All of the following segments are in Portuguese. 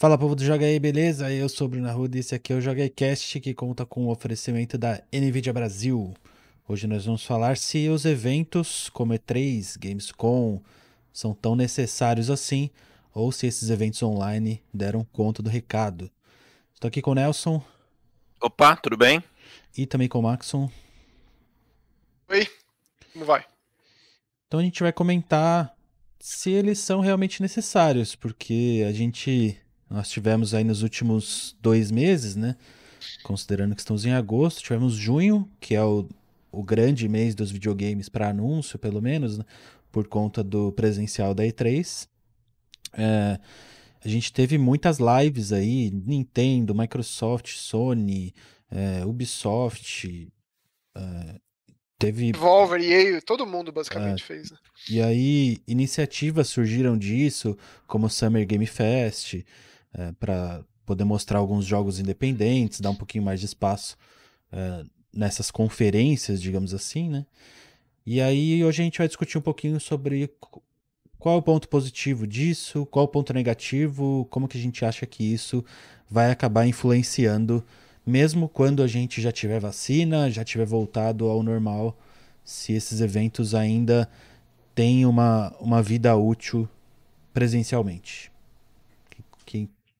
Fala povo do Joga aí, beleza? Eu sou o Bruno Arruda e esse aqui é o Joga aí Cast que conta com o oferecimento da NVIDIA Brasil. Hoje nós vamos falar se os eventos como E3, Gamescom são tão necessários assim ou se esses eventos online deram conta do recado. Estou aqui com o Nelson. Opa, tudo bem? E também com o Maxon. Oi, como vai? Então a gente vai comentar se eles são realmente necessários, porque a gente nós tivemos aí nos últimos dois meses, né? Considerando que estamos em agosto, tivemos junho, que é o, o grande mês dos videogames para anúncio, pelo menos, né? por conta do presencial da E3. É, a gente teve muitas lives aí, Nintendo, Microsoft, Sony, é, Ubisoft, é, teve... Devolver, EA, todo mundo basicamente é, fez. Né? E aí, iniciativas surgiram disso, como o Summer Game Fest, é, para poder mostrar alguns jogos independentes, dar um pouquinho mais de espaço é, nessas conferências, digamos assim, né? E aí hoje a gente vai discutir um pouquinho sobre qual é o ponto positivo disso, qual é o ponto negativo, como que a gente acha que isso vai acabar influenciando, mesmo quando a gente já tiver vacina, já tiver voltado ao normal, se esses eventos ainda têm uma, uma vida útil presencialmente.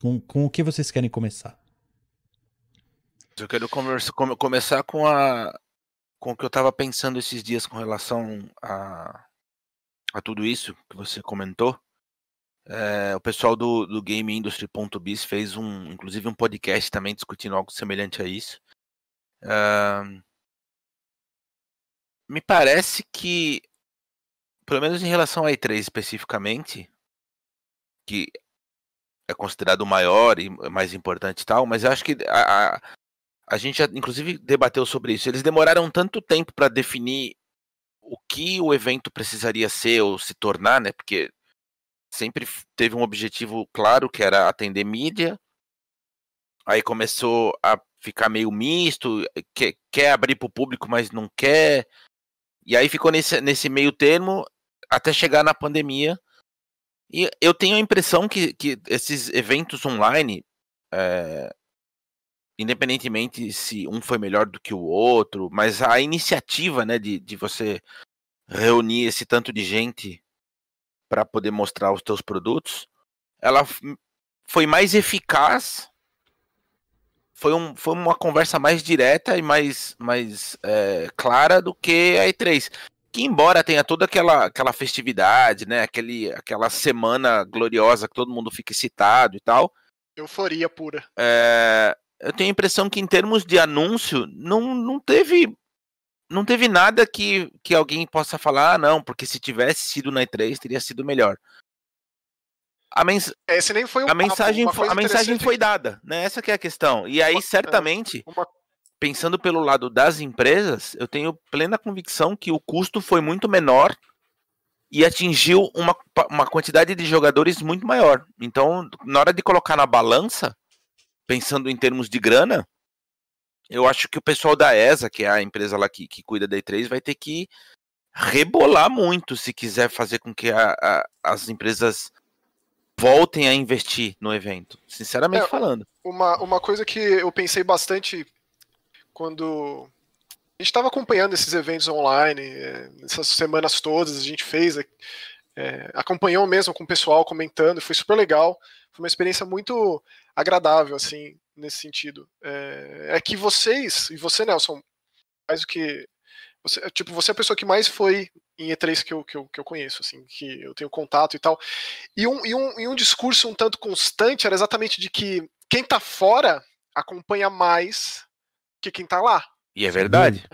Com, com o que vocês querem começar? Eu quero conversa, come, começar com a com o que eu estava pensando esses dias com relação a, a tudo isso que você comentou. É, o pessoal do, do Game Industry.biz fez um, inclusive um podcast também discutindo algo semelhante a isso. É, me parece que, pelo menos em relação a E3 especificamente, que é considerado maior e mais importante e tal, mas eu acho que a, a, a gente já, inclusive, debateu sobre isso. Eles demoraram tanto tempo para definir o que o evento precisaria ser ou se tornar, né? Porque sempre teve um objetivo claro que era atender mídia. Aí começou a ficar meio misto, quer, quer abrir para o público, mas não quer. E aí ficou nesse, nesse meio termo até chegar na pandemia e eu tenho a impressão que, que esses eventos online, é, independentemente se um foi melhor do que o outro, mas a iniciativa né, de, de você reunir esse tanto de gente para poder mostrar os teus produtos, ela foi mais eficaz, foi, um, foi uma conversa mais direta e mais, mais é, clara do que a E3 que embora tenha toda aquela, aquela festividade, né, aquele, aquela semana gloriosa que todo mundo fica excitado e tal. Euforia pura. É, eu tenho a impressão que em termos de anúncio não, não teve não teve nada que, que alguém possa falar, ah, não, porque se tivesse sido na E3 teria sido melhor. A, mens Esse nem foi a mensagem, foi, a mensagem foi dada, né? Essa que é a questão. E aí, certamente, uma, pensando pelo lado das empresas, eu tenho plena convicção que o custo foi muito menor e atingiu uma, uma quantidade de jogadores muito maior. Então, na hora de colocar na balança, pensando em termos de grana, eu acho que o pessoal da ESA, que é a empresa lá que, que cuida da E3, vai ter que rebolar muito se quiser fazer com que a, a, as empresas voltem a investir no evento, sinceramente é, falando. Uma, uma coisa que eu pensei bastante quando a gente estava acompanhando esses eventos online, é, essas semanas todas, a gente fez, é, acompanhou mesmo com o pessoal comentando, foi super legal, foi uma experiência muito agradável, assim, nesse sentido. É, é que vocês, e você, Nelson, mais do que. Você, tipo, você é a pessoa que mais foi em E3 que eu, que eu, que eu conheço, assim, que eu tenho contato e tal. E um, e, um, e um discurso um tanto constante era exatamente de que quem tá fora acompanha mais que quem tá lá. E é verdade.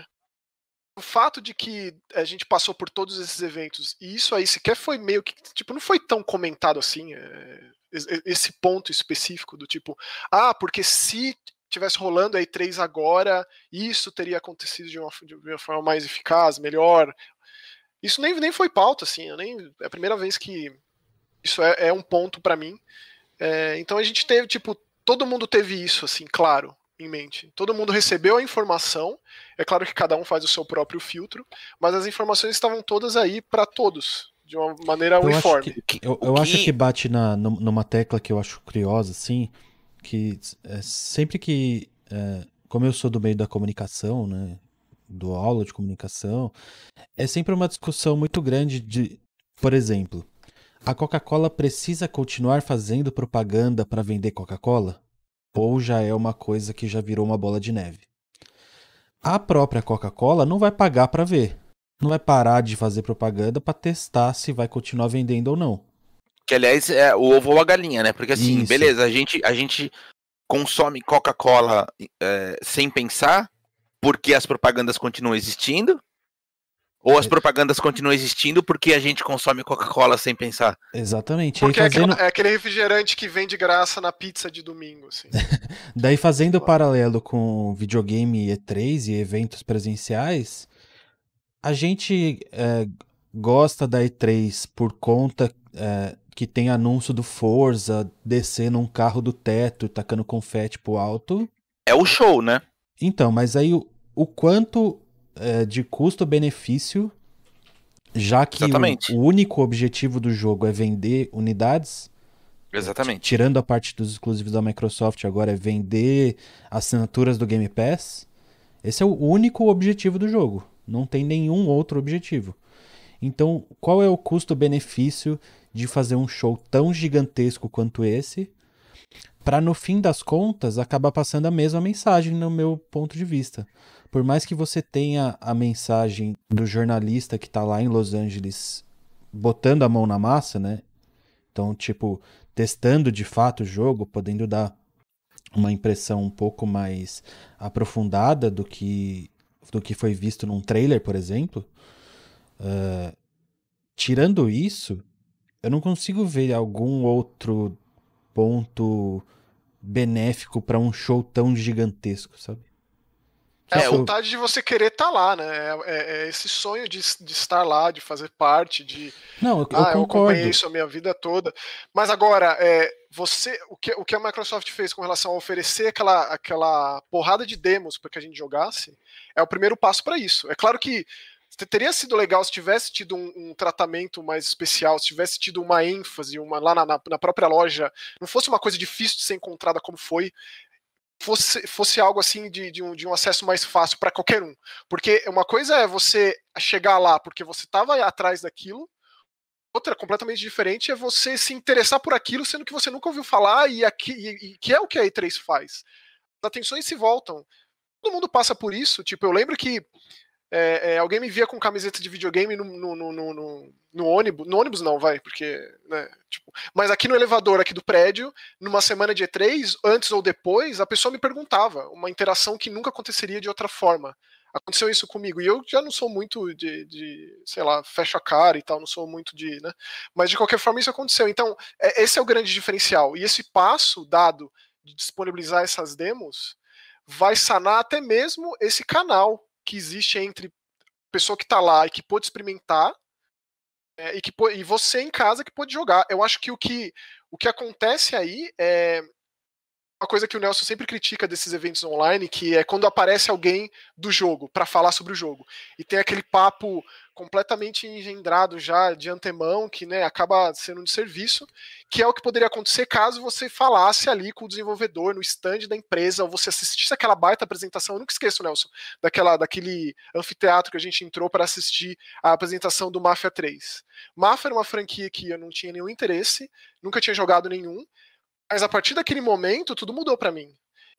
O fato de que a gente passou por todos esses eventos, e isso aí sequer foi meio que, tipo, não foi tão comentado assim, é, esse ponto específico do tipo, ah, porque se tivesse rolando a E3 agora, isso teria acontecido de uma, de uma forma mais eficaz, melhor. Isso nem, nem foi pauta, assim, nem, é a primeira vez que isso é, é um ponto para mim. É, então a gente teve, tipo, todo mundo teve isso, assim, claro em mente. Todo mundo recebeu a informação, é claro que cada um faz o seu próprio filtro, mas as informações estavam todas aí para todos, de uma maneira Eu acho uniforme. que, eu, eu acho que- que bate na, num- numa tecla que eu acho curiosa, assim, que é, sempre que, é, como eu sou do meio da comunicação, né, do aula de comunicação, é sempre uma discussão muito grande de, por exemplo, a Coca-Cola precisa continuar fazendo propaganda para vender Coca-Cola? Ou já é uma coisa que já virou uma bola de neve? A própria Coca-Cola não vai pagar para ver. Não vai parar de fazer propaganda para testar se vai continuar vendendo ou não. Que aliás é o ovo ou a galinha, né? Porque assim, Isso. beleza, a gente, a gente consome Coca-Cola é, sem pensar, porque as propagandas continuam existindo. Ou as propagandas continuam existindo porque a gente consome Coca-Cola sem pensar. Exatamente. Porque é, fazendo, é aquele refrigerante que vem de graça na pizza de domingo, assim. daí fazendo o paralelo com videogame E3 e eventos presenciais, a gente é, gosta da E3 por conta é, que tem anúncio do Forza descendo um carro do teto e tacando confete pro alto. É o show, né? Então, mas aí o, o quanto é, de custo-benefício, já que o, o único objetivo do jogo é vender unidades, Exatamente. tirando a parte dos exclusivos da Microsoft agora é vender assinaturas do Game Pass, esse é o único objetivo do jogo. Não tem nenhum outro objetivo. Então, qual é o custo-benefício de fazer um show tão gigantesco quanto esse, para no fim das contas acabar passando a mesma mensagem no meu ponto de vista. Por mais que você tenha a mensagem do jornalista que tá lá em Los Angeles botando a mão na massa, né? Então, tipo, testando de fato o jogo, podendo dar uma impressão um pouco mais aprofundada do que do que foi visto num trailer, por exemplo. eh, tirando isso, eu não consigo ver algum outro ponto benéfico para um show tão gigantesco, sabe? É a vontade de você querer estar lá, né? É, é- é esse sonho de, de estar lá, de fazer parte, de. Não, eu, eu ah, eu concordo. acompanhei isso a minha vida toda. Mas agora, é, você, o que, o que a Microsoft fez com relação a oferecer aquela, aquela porrada de demos para que a gente jogasse, é o primeiro passo para isso. É claro que te- teria sido legal se tivesse tido um, um tratamento mais especial, se tivesse tido uma ênfase, uma lá na- na própria loja, não fosse uma coisa difícil de ser encontrada como foi, fosse, fosse algo assim de, de, um, de um acesso mais fácil para qualquer um. Porque uma coisa é você chegar lá porque você estava atrás daquilo, outra completamente diferente é você se interessar por aquilo, sendo que você nunca ouviu falar e, aqui, e, e que é o que a E3 faz. As atenções se voltam. Todo mundo passa por isso. Tipo, eu lembro que é, é, alguém me via com camiseta de videogame no, no, no, no, ônibus. No ônibus não, vai, porque. Né, tipo, mas aqui no elevador aqui do prédio, numa semana de E3, antes ou depois, a pessoa me perguntava. Uma interação que nunca aconteceria de outra forma. Aconteceu isso comigo. E eu já não sou muito de, de sei lá, fecha a cara e tal, não sou muito de. Né, mas de qualquer forma isso aconteceu. Então, é, esse é o grande diferencial. E esse passo dado de disponibilizar essas demos vai sanar até mesmo esse canal que existe entre pessoa que está lá e que pôde experimentar é, e, que, e você em casa que pôde jogar. Eu acho que o que, o que acontece aí é uma coisa que o Nelson sempre critica desses eventos online, que é quando aparece alguém do jogo para falar sobre o jogo. E tem aquele papo completamente engendrado já de antemão, que né, acaba sendo um serviço, que é o que poderia acontecer caso você falasse ali com o desenvolvedor no stand da empresa, ou você assistisse aquela baita apresentação. Eu nunca esqueço, Nelson, daquela, daquele anfiteatro que a gente entrou para assistir a apresentação do Mafia 3. Mafia era uma franquia que eu não tinha nenhum interesse, nunca tinha jogado nenhum, mas a partir daquele momento tudo mudou para mim.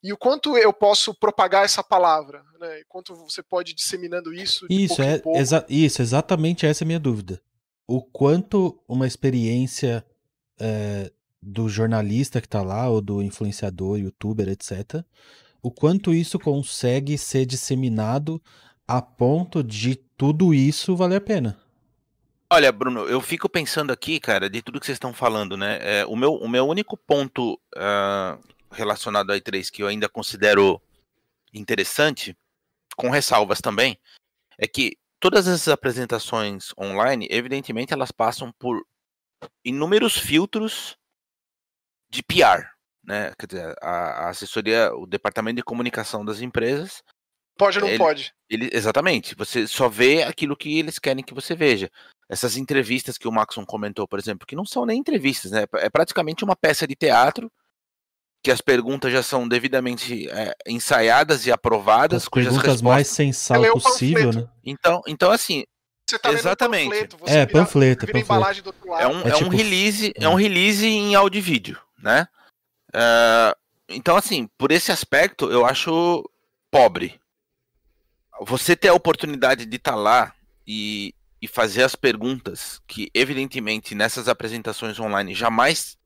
E o quanto eu posso propagar essa palavra, né? Quanto você pode ir disseminando isso. Isso, é, exa isso, exatamente essa é a minha dúvida. O quanto uma experiência é, do jornalista que tá lá, ou do influenciador, youtuber, etc., o quanto isso consegue ser disseminado a ponto de tudo isso valer a pena. Olha, Bruno, eu fico pensando aqui, cara, de tudo que vocês estão falando, né? É, o, meu, o meu único ponto uh, relacionado à E3 que eu ainda considero interessante, com ressalvas também, é que todas essas apresentações online, evidentemente, elas passam por inúmeros filtros de PR, né? Quer dizer, a, a assessoria, o departamento de comunicação das empresas Pode ou não ele- pode? ele, exatamente. Você só vê aquilo que eles querem que você veja. Essas entrevistas que o Maxon comentou, por exemplo, que não são nem entrevistas, né? É praticamente uma peça de teatro que as perguntas já são devidamente é, ensaiadas e aprovadas, As perguntas respostas... mais sensal o possível, né? Então, então assim, Você tá lendo um Exatamente. panfleto, você É, vira- panfleto, vira a panfleto. embalagem do outro lado. é um, É é um tipo- release, é um release em áudio e vídeo, né? É, então, assim, por esse aspecto, eu acho pobre. Você ter a oportunidade de estar lá e, e fazer as perguntas que, evidentemente, nessas apresentações online jamais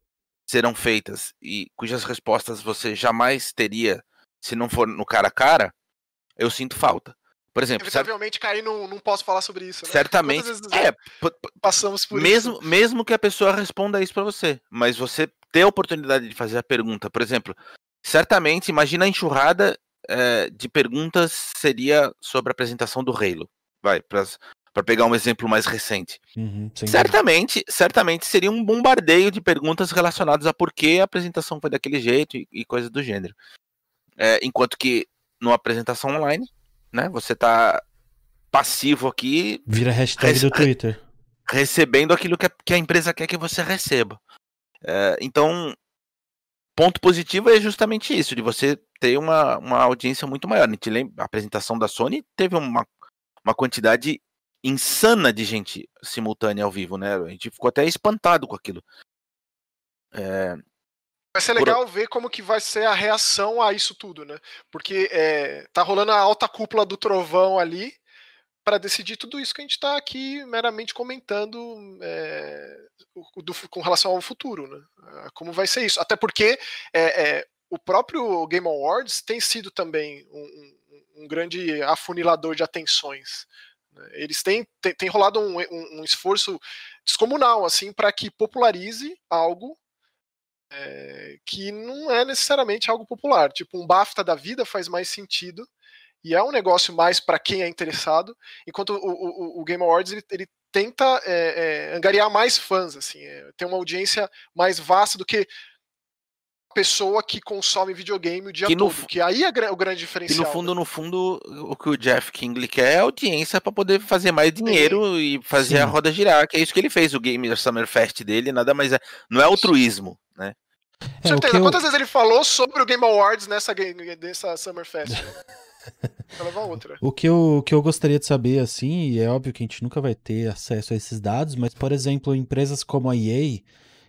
serão feitas e cujas respostas você jamais teria se não for no cara a cara, eu sinto falta. Por exemplo, cer- Inevitavelmente cair num não posso falar sobre isso. Né? certamente. É, passamos por mesmo, isso. mesmo que a pessoa responda isso para você, mas você ter a oportunidade de fazer a pergunta, por exemplo, certamente, imagina a enxurrada eh, de perguntas seria sobre a apresentação do Halo, vai, para pegar um exemplo mais recente. Uhum, dúvida. Certamente, certamente seria um bombardeio de perguntas relacionadas a por que a apresentação foi daquele jeito e, e coisas do gênero. É, enquanto que numa apresentação online, né, você tá passivo aqui, Vira hashtag do Twitter. recebendo aquilo que a, que a empresa quer que você receba. É, então, ponto positivo é justamente isso, de você ter uma, uma audiência muito maior. A, lembra, a apresentação da Sony teve uma, uma quantidade insana de gente simultânea ao vivo, né? A gente ficou até espantado com aquilo. É, Vai ser por- legal ver como que vai ser a reação a isso tudo, né? Porque é, tá rolando a alta cúpula do trovão ali para decidir tudo isso que a gente tá aqui meramente comentando é, do- com relação ao futuro, né? Ah, Como vai ser isso? Até porque é, é, o próprio Game Awards tem sido também um, um- um grande afunilador de atenções. Eles têm, têm, têm rolado um, um- um esforço descomunal assim para que popularize algo é, que não é necessariamente algo popular. Tipo, um BAFTA da vida faz mais sentido e é um negócio mais para quem é interessado, enquanto o, o- o Game Awards ele, ele tenta é, é, angariar mais fãs, assim, é, ter uma audiência mais vasta do que pessoa que consome videogame o dia Que todo, que aí é o grande e diferencial. no fundo, né? no fundo, o que o Jeff Kingley quer é audiência para poder fazer mais dinheiro e fazer a Sim. roda girar, que é isso que ele fez, o Game Summer Fest dele, nada mais é. Não é altruísmo, né? Com É, certeza. eu- Quantas vezes ele falou sobre o Game Awards nessa, game- nessa Summer Fest? Vou levar outra. O que, eu, o que eu gostaria de saber, assim, e é óbvio que a gente nunca vai ter acesso a esses dados, mas, por exemplo, empresas como a EA,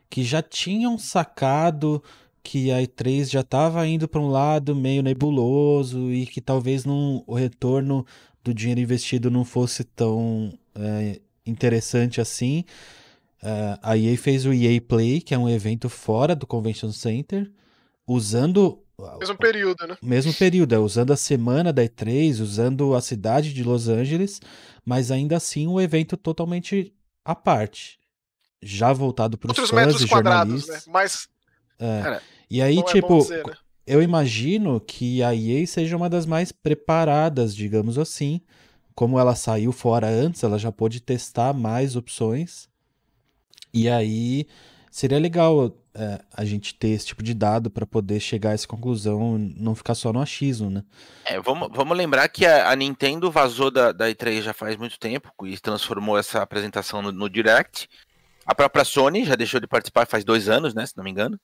que já tinham sacado que a E3 já estava indo para um lado meio nebuloso e que talvez não, o retorno do dinheiro investido não fosse tão é, interessante assim. É, a EA fez o EA Play, que é um evento fora do Convention Center, usando Mesmo período, né? mesmo período, é usando a semana da E3, usando a cidade de Los Angeles, mas ainda assim um evento totalmente à parte. Já voltado para os fãs metros quadrados, né? Mas É. Cara, E aí, não é bom tipo, dizer, né? eu imagino que a EA seja uma das mais preparadas, digamos assim. Como ela saiu fora antes, ela já pôde testar mais opções. E aí seria legal é, a gente ter esse tipo de dado para poder chegar a essa conclusão, não ficar só no achismo, né? É, vamos, vamos lembrar que a, a Nintendo vazou da, da E3 já faz muito tempo e transformou essa apresentação no, no Direct. A própria Sony já deixou de participar faz dois anos, né? Se não me engano.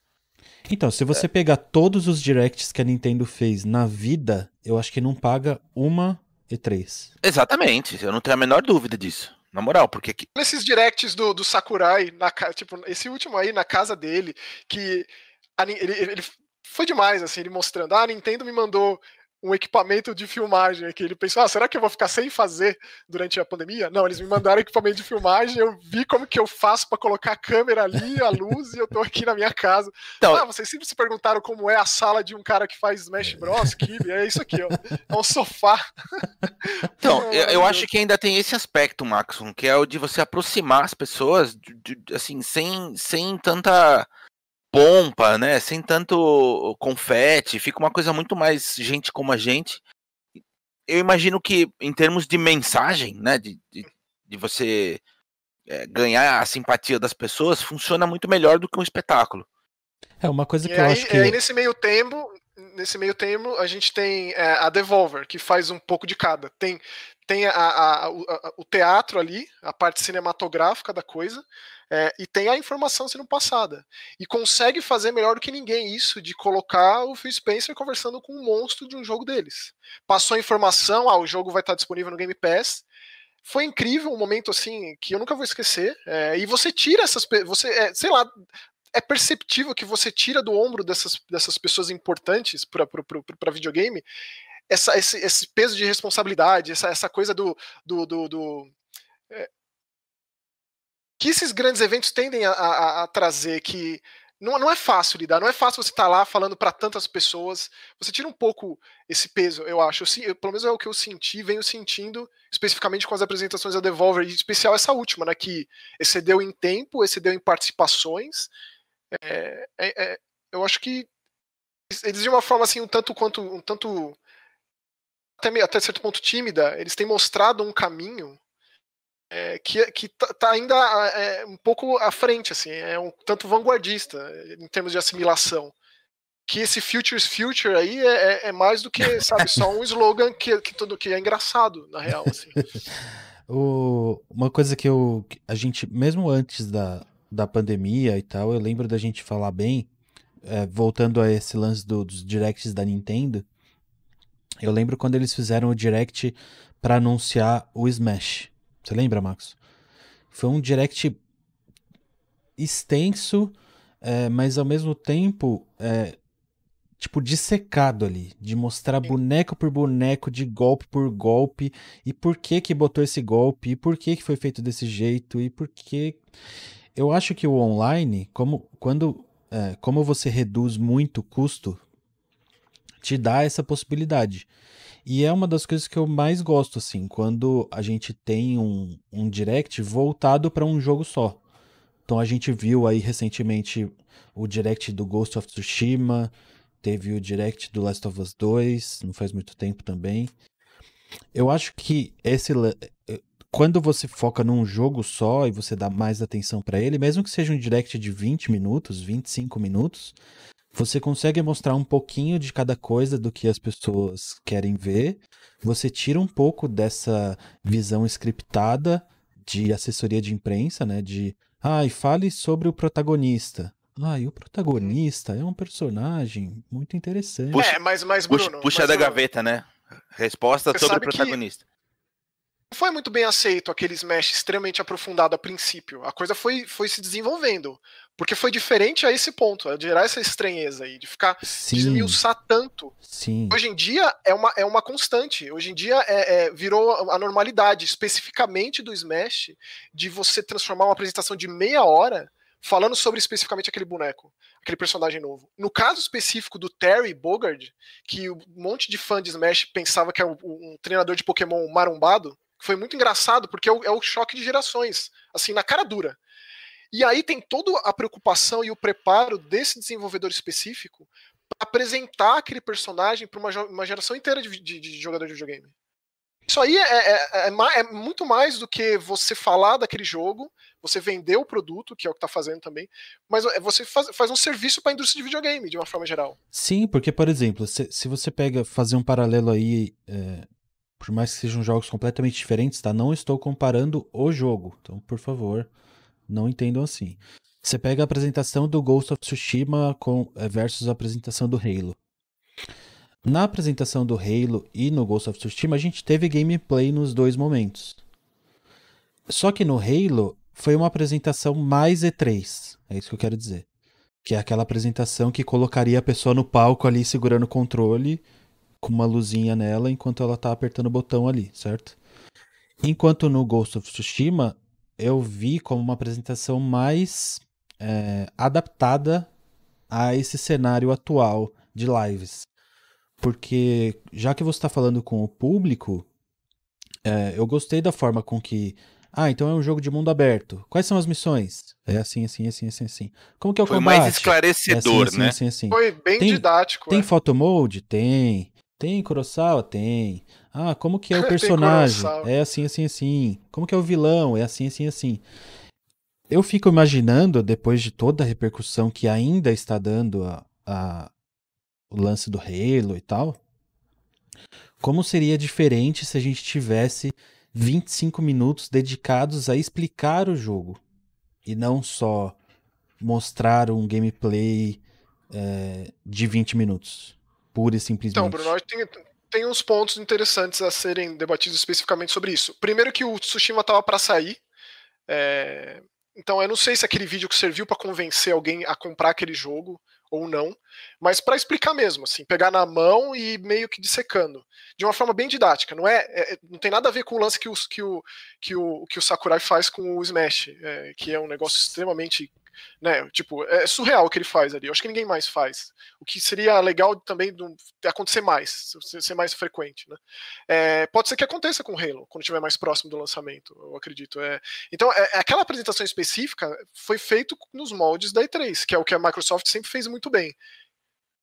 Então, se você pegar todos os directs que a Nintendo fez na vida, eu acho que não paga uma E3. Exatamente, eu não tenho a menor dúvida disso. Na moral, porque que- Nesses directs do, do Sakurai, na, tipo, esse último aí na casa dele, que a ele- ele foi demais, assim, ele mostrando, ah, a Nintendo me mandou um equipamento de filmagem aqui. Ele pensou, ah, será que eu vou ficar sem fazer durante a pandemia? Não, eles me mandaram equipamento de filmagem, eu vi como que eu faço para colocar a câmera ali, a luz, e eu tô aqui na minha casa. Então- ah, vocês sempre se perguntaram como é a sala de um cara que faz Smash Bros, Kibe, é isso aqui, ó. É um sofá. Então, eu, eu acho que ainda tem esse aspecto, Maxon, que é o de você aproximar as pessoas, de- de- assim, sem, sem tanta pompa, né? Sem tanto confete, fica uma coisa muito mais gente como a gente. Eu imagino que, em termos de mensagem, né? De, de, de você é, ganhar a simpatia das pessoas, funciona muito melhor do que um espetáculo. É uma coisa E que eu aí, acho que. e aí, nesse meio tempo, nesse meio termo, a gente tem é, a Devolver, que faz um pouco de cada. Tem, tem a, a, a, o teatro ali, a parte cinematográfica da coisa, é, e tem a informação sendo passada. E consegue fazer melhor do que ninguém isso de colocar o Phil Spencer conversando com um monstro de um jogo deles. Passou a informação, ah, o jogo vai estar disponível no Game Pass. Foi incrível, um momento assim que eu nunca vou esquecer. É, e você tira essas. Você, é, sei lá, é perceptível que você tira do ombro dessas, dessas pessoas importantes para videogame essa, esse, esse, peso de responsabilidade, essa, essa coisa do. do, do, do é, que esses grandes eventos tendem a, a, a trazer, que não, não, é fácil lidar, não é fácil você estar tá lá falando para tantas pessoas. Você tira um pouco esse peso, eu acho. Eu, pelo menos é o que eu senti, venho sentindo, especificamente com as apresentações da Devolver, e em especial essa última, né, que excedeu em tempo, excedeu em participações, é, é, é, eu acho que eles de uma forma assim um tanto quanto um tanto até, até certo ponto tímida, eles têm mostrado um caminho é, que, que tá, tá ainda é, um pouco à frente, assim, é um tanto vanguardista em termos de assimilação. Que esse Futures Future aí é, é, é mais do que, sabe, só um slogan que, que, tudo, que é engraçado, na real, assim. o, uma coisa que eu. A gente, mesmo antes da, da pandemia e tal, eu lembro da gente falar bem, é, voltando a esse lance do, dos directs da Nintendo, eu lembro quando eles fizeram o direct para anunciar o Smash. Você lembra, Max? Foi um direct extenso, é, mas ao mesmo tempo, é, tipo, dissecado ali, de mostrar boneco por boneco, de golpe por golpe, e por que que botou esse golpe, e por que que foi feito desse jeito, e por que eu acho que o online, como quando é, como você reduz muito o custo, te dá essa possibilidade. E é uma das coisas que eu mais gosto, assim, quando a gente tem um, um direct voltado para um jogo só. Então a gente viu aí recentemente o direct do Ghost of Tsushima, teve o direct do Last of Us 2, não faz muito tempo também. Eu acho que esse quando você foca num jogo só e você dá mais atenção para ele, mesmo que seja um direct de 20 minutos, 25 minutos, você consegue mostrar um pouquinho de cada coisa do que as pessoas querem ver. Você tira um pouco dessa visão scriptada de assessoria de imprensa, né? De, ai, ah, fale sobre o protagonista. Ah, e o protagonista é um personagem muito interessante. Puxa, é, mas, mas Bruno, puxa, puxa mas, da gaveta, né? Resposta sobre o protagonista foi muito bem aceito aquele Smash extremamente aprofundado a princípio. A coisa foi, foi se desenvolvendo. Porque foi diferente a esse ponto, a gerar essa estranheza aí, de ficar Sim. desmiuçar tanto. Sim. Hoje em dia é uma, é uma constante. Hoje em dia é, é, virou a normalidade, especificamente do Smash, de você transformar uma apresentação de meia hora falando sobre especificamente aquele boneco, aquele personagem novo. No caso específico do Terry Bogard, que um monte de fã de Smash pensava que era um, um treinador de Pokémon marombado, foi muito engraçado, porque é o, é o choque de gerações, assim, na cara dura. E aí tem toda a preocupação e o preparo desse desenvolvedor específico para apresentar aquele personagem para uma, uma, geração inteira de, de, de jogador de videogame. Isso aí é, é, é, é, muito mais do que você falar daquele jogo, você vender o produto, que é o que está fazendo também, mas é, você faz, faz um serviço para a indústria de videogame, de uma forma geral. Sim, porque, por exemplo, se, se você pega, fazer um paralelo aí é, por mais que sejam jogos completamente diferentes, tá? Não estou comparando o jogo. Então, por favor, não entendam assim. Você pega a apresentação do Ghost of Tsushima com, eh, versus a apresentação do Halo. Na apresentação do Halo e no Ghost of Tsushima, a gente teve gameplay nos dois momentos. Só que no Halo foi uma apresentação mais E3. É isso que eu quero dizer. Que é aquela apresentação que colocaria a pessoa no palco ali segurando o controle com uma luzinha nela enquanto ela tá apertando o botão ali, certo? Enquanto no Ghost of Tsushima eu vi como uma apresentação mais é, adaptada a esse cenário atual de lives. Porque já que você está falando com o público, é, eu gostei da forma com que. Ah, então é um jogo de mundo aberto. Quais são as missões? É assim, assim, assim, assim, assim. Como que é o Foi combate? mais esclarecedor, é assim, assim, né? Assim, assim, Foi bem tem, didático. Tem é. photo mode? Tem. Tem Kurosawa? Tem. Ah, como que é o personagem? é assim, assim, assim. Como que é o vilão? É assim, assim, assim. Eu fico imaginando, depois de toda a repercussão que ainda está dando a, a, o lance do Halo e tal, como seria diferente se a gente tivesse 25 minutos dedicados a explicar o jogo e não só mostrar um gameplay é, de 20 minutos, pura e simplesmente. Então, Bruno, tem, tem uns pontos interessantes a serem debatidos especificamente sobre isso. Primeiro que o Tsushima estava para sair, é... então eu não sei se aquele vídeo que serviu para convencer alguém a comprar aquele jogo ou não, mas para explicar mesmo, assim, pegar na mão e meio que dissecando, de uma forma bem didática. Não é, é não tem nada a ver com o lance que, os, que, o, que, o, que o Sakurai faz com o Smash, é, que é um negócio extremamente né? Tipo, é surreal o que ele faz ali. Eu acho que ninguém mais faz. O que seria legal também acontecer mais, ser mais frequente, né? É, pode ser que aconteça com o Halo, quando estiver mais próximo do lançamento, eu acredito. É, então, é, aquela apresentação específica foi feito nos moldes da E3, que é o que a Microsoft sempre fez muito bem.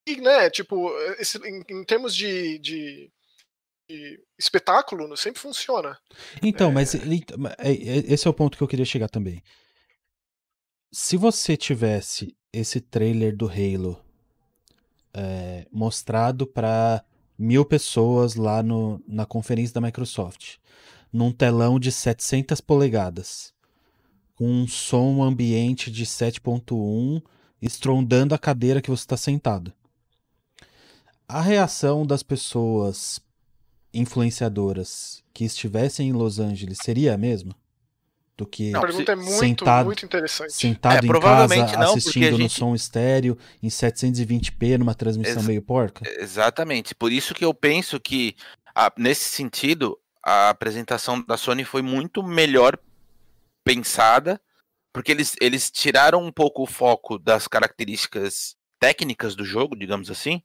E, né, tipo, esse, em, em, termos de, de espetáculo sempre funciona. Então, é... mas é, esse é o ponto que eu queria chegar também se você tivesse esse trailer do Halo é, mostrado para mil pessoas lá no, na conferência da Microsoft, num telão de 700 polegadas, com um som ambiente de 7.1 estrondando a cadeira que você está sentado. A reação das pessoas influenciadoras que estivessem em Los Angeles seria a mesma? Do que não, a pergunta é muito, sentado, muito interessante. Sentado é, em casa não, assistindo gente... no som estéreo em 720p numa transmissão Ex meio porca? Exatamente. Por isso que eu penso que a, nesse sentido a apresentação da Sony foi muito melhor pensada, porque eles, eles tiraram um pouco o foco das características técnicas do jogo, digamos assim,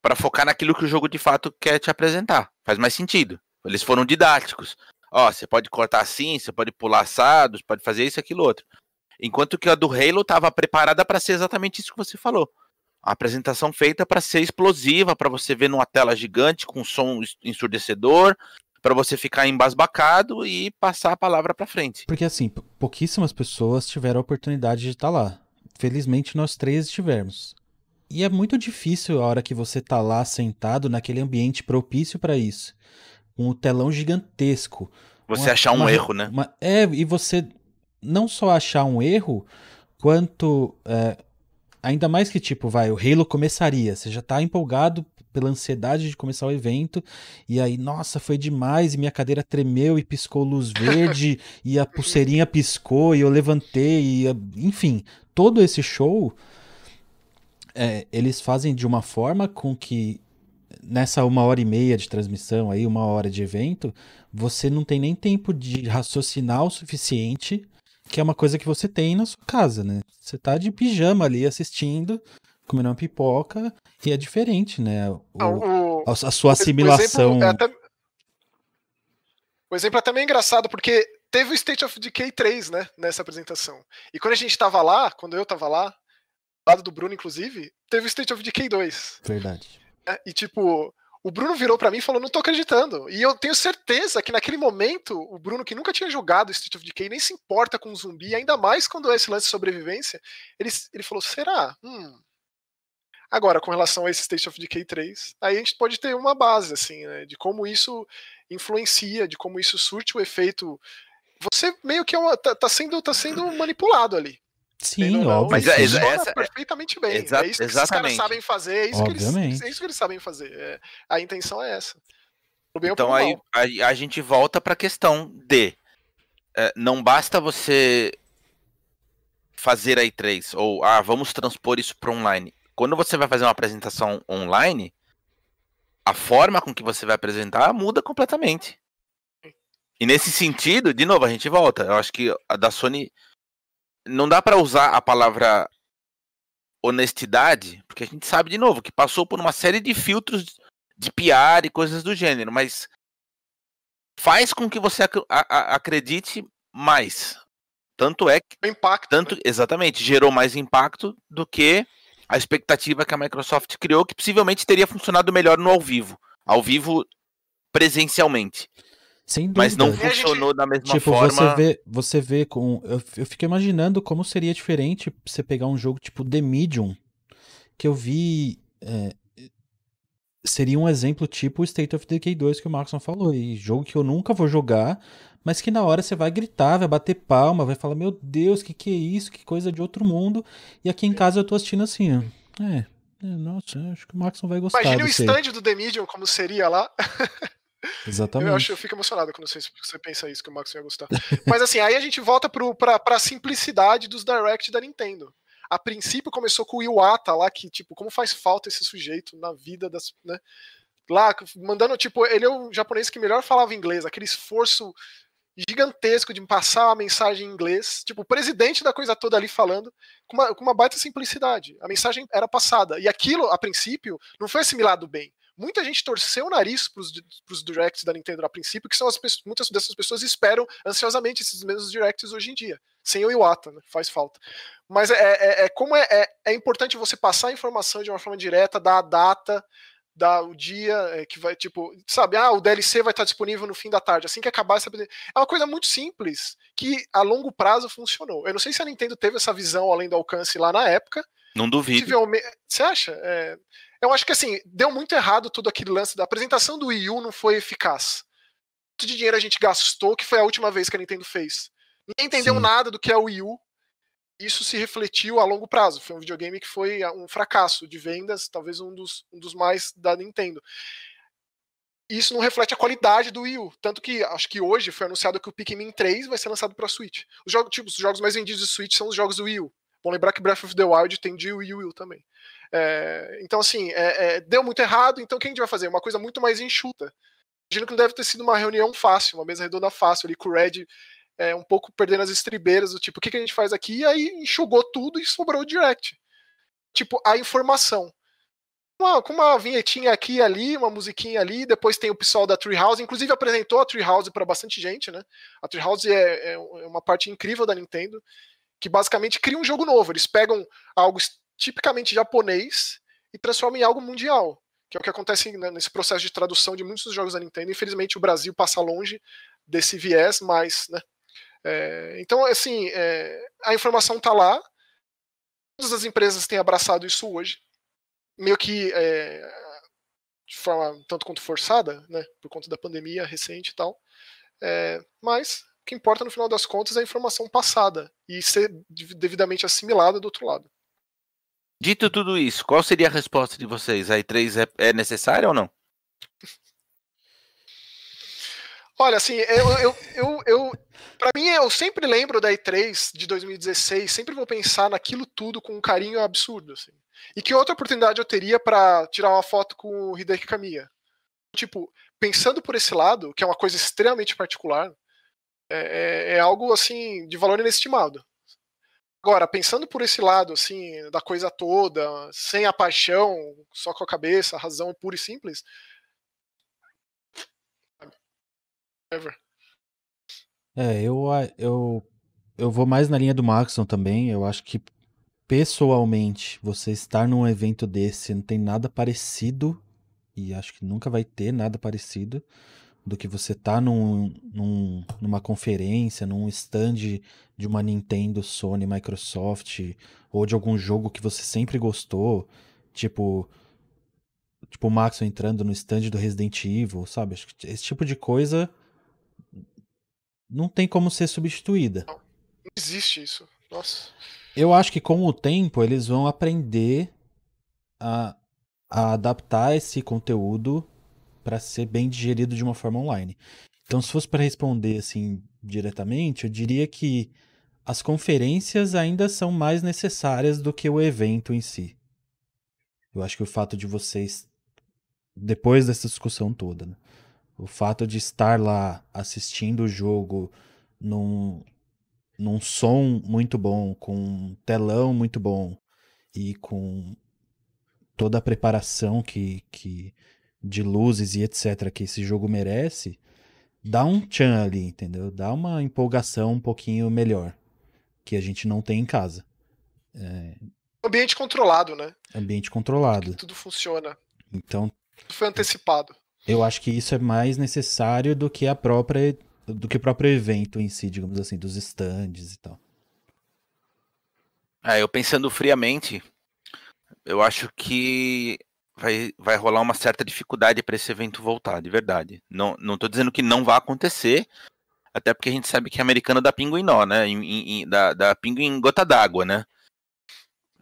para focar naquilo que o jogo de fato quer te apresentar. Faz mais sentido. Eles foram didáticos ó, você pode cortar assim, você pode pular assados, pode fazer isso, aquilo, outro. Enquanto que a do Halo estava preparada para ser exatamente isso que você falou. A apresentação feita para ser explosiva, para você ver numa tela gigante com som ensurdecedor, para você ficar embasbacado e passar a palavra para frente. Porque assim, pouquíssimas pessoas tiveram a oportunidade de estar tá lá. Felizmente nós três estivemos. E é muito difícil a hora que você tá lá sentado naquele ambiente propício para isso o telão gigantesco. Você uma, achar um uma, erro, né? Uma, é, e você não só achar um erro, quanto. É, ainda mais que, tipo, vai, o Halo começaria. Você já tá empolgado pela ansiedade de começar o evento, e aí, nossa, foi demais, e minha cadeira tremeu e piscou luz verde, e a pulseirinha piscou, e eu levantei, e, enfim, todo esse show. É, eles fazem de uma forma com que nessa uma hora e meia de transmissão aí, uma hora de evento, você não tem nem tempo de raciocinar o suficiente, que é uma coisa que você tem na sua casa, né? Você tá de pijama ali assistindo, comendo uma pipoca, e é diferente, né? O, o, a, a, sua assimilação. O exemplo, é até, o exemplo é também engraçado, porque teve o State of Decay 3, né, nessa apresentação. E quando a gente tava lá, quando eu tava lá, lado do Bruno, inclusive, teve o State of Decay 2. Verdade. Né? E tipo, o Bruno virou para mim e falou: Não tô acreditando. E eu tenho certeza que naquele momento, o Bruno, que nunca tinha jogado Street of Decay, nem se importa com zumbi, ainda mais quando é esse lance de sobrevivência, ele, ele falou: Será? Hum. Agora, com relação a esse State of Decay 3, aí a gente pode ter uma base, assim, né, de como isso influencia, de como isso surte o efeito. Você meio que é uma, tá, tá, sendo, tá sendo manipulado ali. Sim, óbvio. Mas é, essa, perfeitamente bem. Exa é isso que exatamente. esses caras sabem fazer, é isso, que eles, é isso que eles sabem fazer. É, a intenção é essa. então aí a, a, gente volta para a questão de é, não basta você fazer a E3 ou ah, vamos transpor isso para online. Quando você vai fazer uma apresentação online, a forma com que você vai apresentar muda completamente. E nesse sentido, de novo, a gente volta. Eu acho que a da Sony não dá para usar a palavra honestidade, porque a gente sabe de novo que passou por uma série de filtros de PR e coisas do gênero, mas faz com que você ac acredite mais. Tanto é que o impacto, tanto né? exatamente gerou mais impacto do que a expectativa que a Microsoft criou, que possivelmente teria funcionado melhor no ao vivo, ao vivo presencialmente. Sem dúvida. Mas não funcionou gente... da mesma tipo, forma. Você vê, você vê com. Eu, eu fico imaginando como seria diferente você pegar um jogo tipo The Medium, que eu vi é, seria um exemplo tipo o State of Decay 2 que o Maxon falou. E jogo que eu nunca vou jogar, mas que na hora você vai gritar, vai bater palma, vai falar: Meu Deus, que que é isso? Que coisa de outro mundo. E aqui em casa eu tô assistindo assim, ó. É, é nossa, acho que o Maxon vai gostar. Imagine o stand do The Medium como seria lá. Exatamente. Eu acho, eu fico emocionado quando você, você pensa isso, que o Max ia gostar. Mas assim, aí a gente volta pro, pra, pra simplicidade dos Direct da Nintendo. A princípio começou com o Iwata lá, que, tipo, como faz falta esse sujeito na vida das. Né? Lá, mandando, tipo, ele é o japonês que melhor falava inglês, aquele esforço gigantesco de passar a mensagem em inglês, tipo, o presidente da coisa toda ali falando, com uma, com uma baita simplicidade. A mensagem era passada. E aquilo, a princípio, não foi assimilado bem muita gente torceu o nariz para os directs da Nintendo a princípio, que são as pessoas, muitas dessas pessoas esperam ansiosamente esses mesmos directs hoje em dia, sem o Iwata, né? faz falta. Mas é, é, é como é, é, é, importante você passar a informação de uma forma direta, dar a data, dar o dia é, que vai, tipo, sabe, ah, o DLC vai estar disponível no fim da tarde, assim que acabar essa. É uma coisa muito simples, que a longo prazo funcionou. Eu não sei se a Nintendo teve essa visão além do alcance lá na época. Não duvido. Você acha? É, eu acho que assim, deu muito errado tudo aquele lance da apresentação do Wii U não foi eficaz. Quanto de dinheiro a gente gastou, que foi a última vez que a Nintendo fez. Ninguém entendeu Sim. nada do que é o Wii U. Isso se refletiu a longo prazo. Foi um videogame que foi um fracasso de vendas, talvez um dos, um dos mais da Nintendo. Isso não reflete a qualidade do Wii U. Tanto que acho que hoje foi anunciado que o Pikmin 3 vai ser lançado para Switch. Os jogos, tipo, os jogos mais vendidos de Switch são os jogos do Wii U. Bom lembrar que Breath of the Wild tem de Wii U também. É, então, assim, é, é, deu muito errado, então o que a gente vai fazer? Uma coisa muito mais enxuta. Imagino que não deve ter sido uma reunião fácil, uma mesa redonda fácil ali com o Red é, um pouco perdendo as estribeiras, do tipo, o que, que a gente faz aqui? E aí enxugou tudo e sobrou o direct. Tipo, a informação. Uma, com uma vinhetinha aqui e ali, uma musiquinha ali, depois tem o pessoal da Treehouse, inclusive apresentou a Treehouse para bastante gente, né? A Treehouse é, é uma parte incrível da Nintendo, que basicamente cria um jogo novo. Eles pegam algo tipicamente japonês e transforma em algo mundial, que é o que acontece né, nesse processo de tradução de muitos dos jogos da Nintendo. Infelizmente, o Brasil passa longe desse viés, mas, né, é, então, assim, é, a informação está lá. Todas as empresas têm abraçado isso hoje, meio que é, de forma tanto quanto forçada, né, por conta da pandemia recente e tal. É, mas o que importa no final das contas é a informação passada e ser devidamente assimilada do outro lado. Dito tudo isso, qual seria a resposta de vocês? A E3 é, é necessária ou não? Olha, assim, eu, eu, eu, eu para mim, eu sempre lembro da E3 de 2016, sempre vou pensar naquilo tudo com um carinho absurdo, assim. E que outra oportunidade eu teria para tirar uma foto com o Hideki Kamiya? Tipo, pensando por esse lado, que é uma coisa extremamente particular, é, é, é algo, assim, de valor inestimado. Agora, pensando por esse lado, assim, da coisa toda, sem a paixão, só com a cabeça, a razão pura e simples. Ever. É, eu, eu, eu vou mais na linha do Maxon também. Eu acho que, pessoalmente, você estar num evento desse não tem nada parecido, e acho que nunca vai ter nada parecido do que você tá num, num, numa conferência, num stand de uma Nintendo, Sony, Microsoft, ou de algum jogo que você sempre gostou, tipo tipo o Max entrando no stand do Resident Evil, sabe? Esse tipo de coisa não tem como ser substituída. Não, não existe isso. Nossa. Eu acho que com o tempo eles vão aprender a, a adaptar esse conteúdo para ser bem digerido de uma forma online. Então, se fosse para responder assim diretamente, eu diria que as conferências ainda são mais necessárias do que o evento em si. Eu acho que o fato de vocês, depois dessa discussão toda, né, o fato de estar lá assistindo o jogo num, num som muito bom, com um telão muito bom e com toda a preparação que, que de luzes e etc. que esse jogo merece, dá um tchan ali, entendeu? Dá uma empolgação um pouquinho melhor, que a gente não tem em casa. É... Ambiente controlado, né? Ambiente controlado. tudo funciona. Então. Tudo foi antecipado. Eu acho que isso é mais necessário do que a própria. do que o próprio evento em si, digamos assim, dos stands e tal. É, eu pensando friamente, eu acho que vai, vai rolar uma certa dificuldade para esse evento voltar, de verdade. Não, não tô dizendo que não vai acontecer, até porque a gente sabe que é americano dá pingo em nó, né? Em, em, dá, dá pingo em gota d'água, né?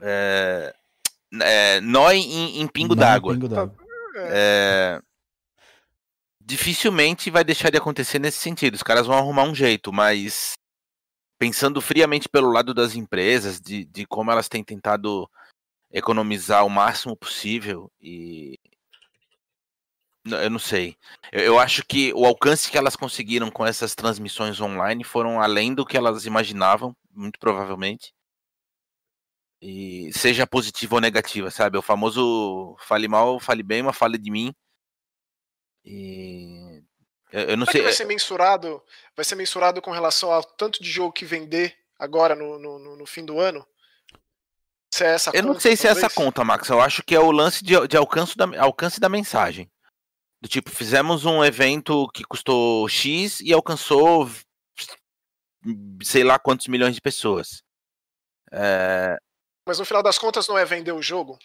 É, é, nó em, em pingo d'água. É, dificilmente vai deixar de acontecer nesse sentido. Os caras vão arrumar um jeito, mas pensando friamente pelo lado das empresas, de, de como elas têm tentado economizar o máximo possível e eu não sei. Eu, eu, acho que o alcance que elas conseguiram com essas transmissões online foram além do que elas imaginavam, muito provavelmente. E seja positiva ou negativa, sabe? O famoso fale mal, fale bem, mas fale de mim. E eu, eu não Será sei. vai ser mensurado? Vai ser mensurado com relação ao tanto de jogo que vender agora no, no, no fim do ano? Se é essa eu conta, não sei se talvez? é essa conta, Max. Eu acho que é o lance de, de alcance, da, alcance da mensagem. Do tipo, fizemos um evento que custou X e alcançou sei lá quantos milhões de pessoas. É... Mas no final das contas não é vender o jogo?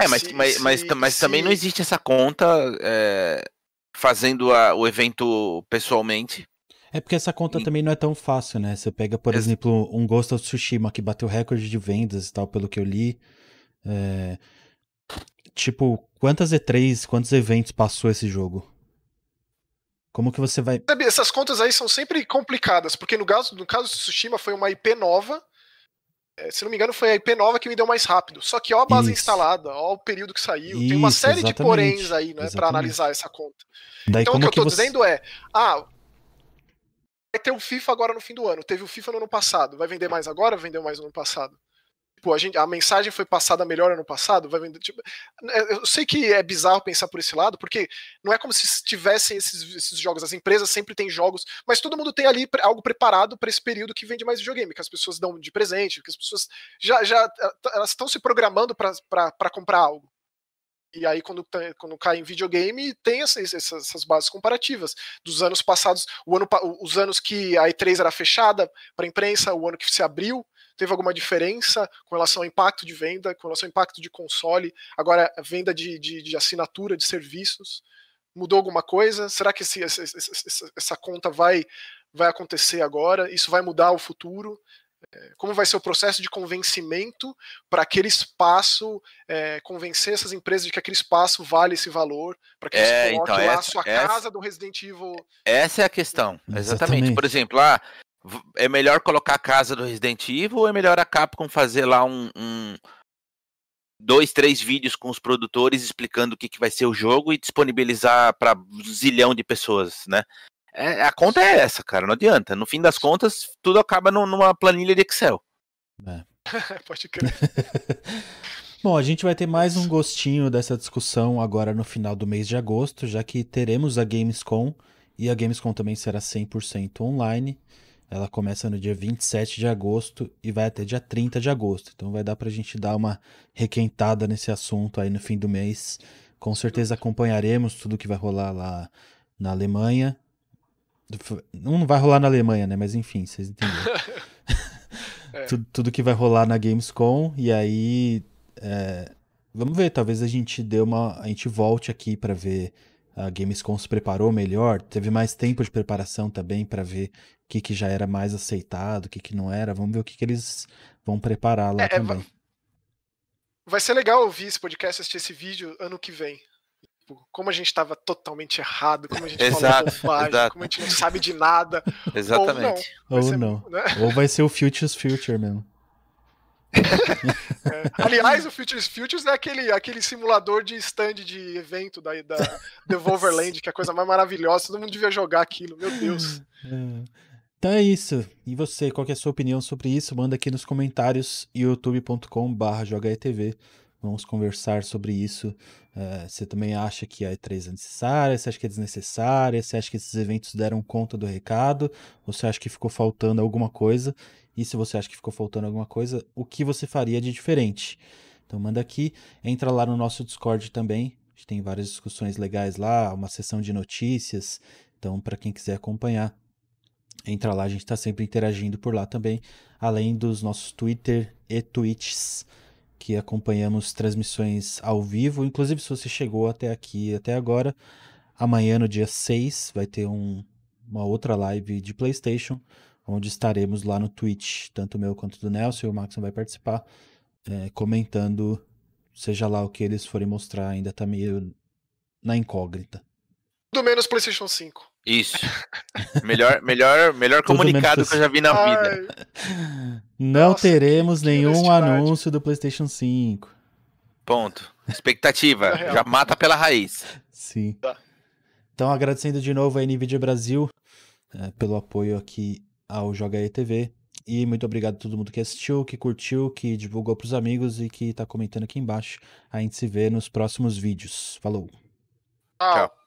É, mas, se, mas, se, mas, mas se... também não existe essa conta é, fazendo a, o evento pessoalmente. É porque essa conta e... também não é tão fácil, né? Você pega, por Ex exemplo, um Ghost of Tsushima que bateu recorde de vendas e tal, pelo que eu li. É... Tipo, quantas E3, quantos eventos passou esse jogo? Como que você vai. Sabe, essas contas aí são sempre complicadas, porque no caso, no caso de Tsushima foi uma IP nova. É, se não me engano, foi a IP nova que me deu mais rápido. Só que ó a base Isso. instalada, ó o período que saiu. Isso, Tem uma série exatamente. de poréns aí, né, para analisar essa conta. Daí, então o que eu tô você... dizendo é, ah, vai ter o FIFA agora no fim do ano. Teve o FIFA no ano passado. Vai vender mais agora? Vendeu mais no ano passado? Tipo, a, gente, a mensagem foi passada melhor ano passado, vai vender. Tipo, é, eu sei que é bizarro pensar por esse lado, porque não é como se tivessem esses, esses jogos. As empresas sempre têm jogos, mas todo mundo tem ali algo preparado para esse período que vende mais videogame, que as pessoas dão de presente, que as pessoas já, já elas estão se programando para comprar algo. E aí, quando, quando cai em videogame, tem essas, essas, bases comparativas dos anos passados, o ano, os anos que a E3 era fechada para a imprensa, o ano que se abriu, teve alguma diferença com relação ao impacto de venda, com relação ao impacto de console, agora venda de, de, de assinatura de serviços? Mudou alguma coisa? Será que esse, essa, essa conta vai, vai acontecer agora? Isso vai mudar o futuro? Como vai ser o processo de convencimento para aquele espaço, é, convencer essas empresas de que aquele espaço vale esse valor, para que é, você coloque então, lá essa, a sua essa, casa do Resident Evil. Essa é a questão, exatamente. exatamente. Por exemplo, lá é melhor colocar a casa do Resident Evil ou é melhor a Capcom fazer lá um, um dois, três vídeos com os produtores explicando o que, que vai ser o jogo e disponibilizar para um zilhão de pessoas, né? É, a conta é essa, cara, não adianta. No fim das contas, tudo acaba no, numa planilha de Excel. É. Pode crer. Bom, a gente vai ter mais um gostinho dessa discussão agora no final do mês de agosto, já que teremos a Gamescom e a Gamescom também será 100% online. Ela começa no dia 27 de agosto e vai até dia 30 de agosto. Então vai dar para a gente dar uma requentada nesse assunto aí no fim do mês. Com certeza acompanharemos tudo que vai rolar lá na Alemanha. Não vai rolar na Alemanha, né? Mas enfim, vocês entenderam. é. tudo, tudo, que vai rolar na Gamescom. E aí. É... Vamos ver, talvez a gente dê uma. A gente volte aqui para ver a Gamescom se preparou melhor, teve mais tempo de preparação também para ver o que, que já era mais aceitado, o que, que não era. Vamos ver o que, que eles vão preparar lá é, é também. Vai ser legal ouvir esse podcast, assistir esse vídeo ano que vem. Tipo, como a gente estava totalmente errado, como a gente exato, falou bobagem, exato. como a gente não sabe de nada. Exatamente. Ou não. Vai ou, ser, não. Né? ou vai ser o Future's Future mesmo é. Aliás, o Futures Futures é aquele, aquele simulador de stand de evento da, da Devolverland, que é a coisa mais maravilhosa. Todo mundo devia jogar aquilo, meu Deus. É. Então é isso. E você, qual é a sua opinião sobre isso? Manda aqui nos comentários youtube.com.br jogaetv. Vamos conversar sobre isso. Uh, você também acha que a E3 é necessária? Você acha que é desnecessária? Você acha que esses eventos deram conta do recado? Ou você acha que ficou faltando alguma coisa? E se você acha que ficou faltando alguma coisa, o que você faria de diferente? Então manda aqui, entra lá no nosso Discord também. A gente tem várias discussões legais lá, uma sessão de notícias. Então, para quem quiser acompanhar, entra lá, a gente está sempre interagindo por lá também, além dos nossos Twitter e tweets que acompanhamos transmissões ao vivo. Inclusive, se você chegou até aqui, até agora, amanhã, no dia 6, vai ter um, uma outra live de PlayStation, onde estaremos lá no Twitch, tanto o meu quanto do Nelson, e o Maxon vai participar, é, comentando, seja lá o que eles forem mostrar, ainda tá meio na incógnita. Tudo menos PlayStation 5. Isso. melhor, melhor, melhor comunicado que eu já vi na vida. Ai, Não Nossa, teremos nenhum anúncio do PlayStation 5. Ponto. Expectativa. É já mata pela raiz. Sim. Tá. Então, agradecendo de novo a NVIDIA Brasil eh, pelo apoio aqui ao Joga TV. E muito obrigado a todo mundo que assistiu, que curtiu, que divulgou pros amigos e que tá comentando aqui embaixo. A gente se vê nos próximos vídeos. Falou! tchau. Tchau.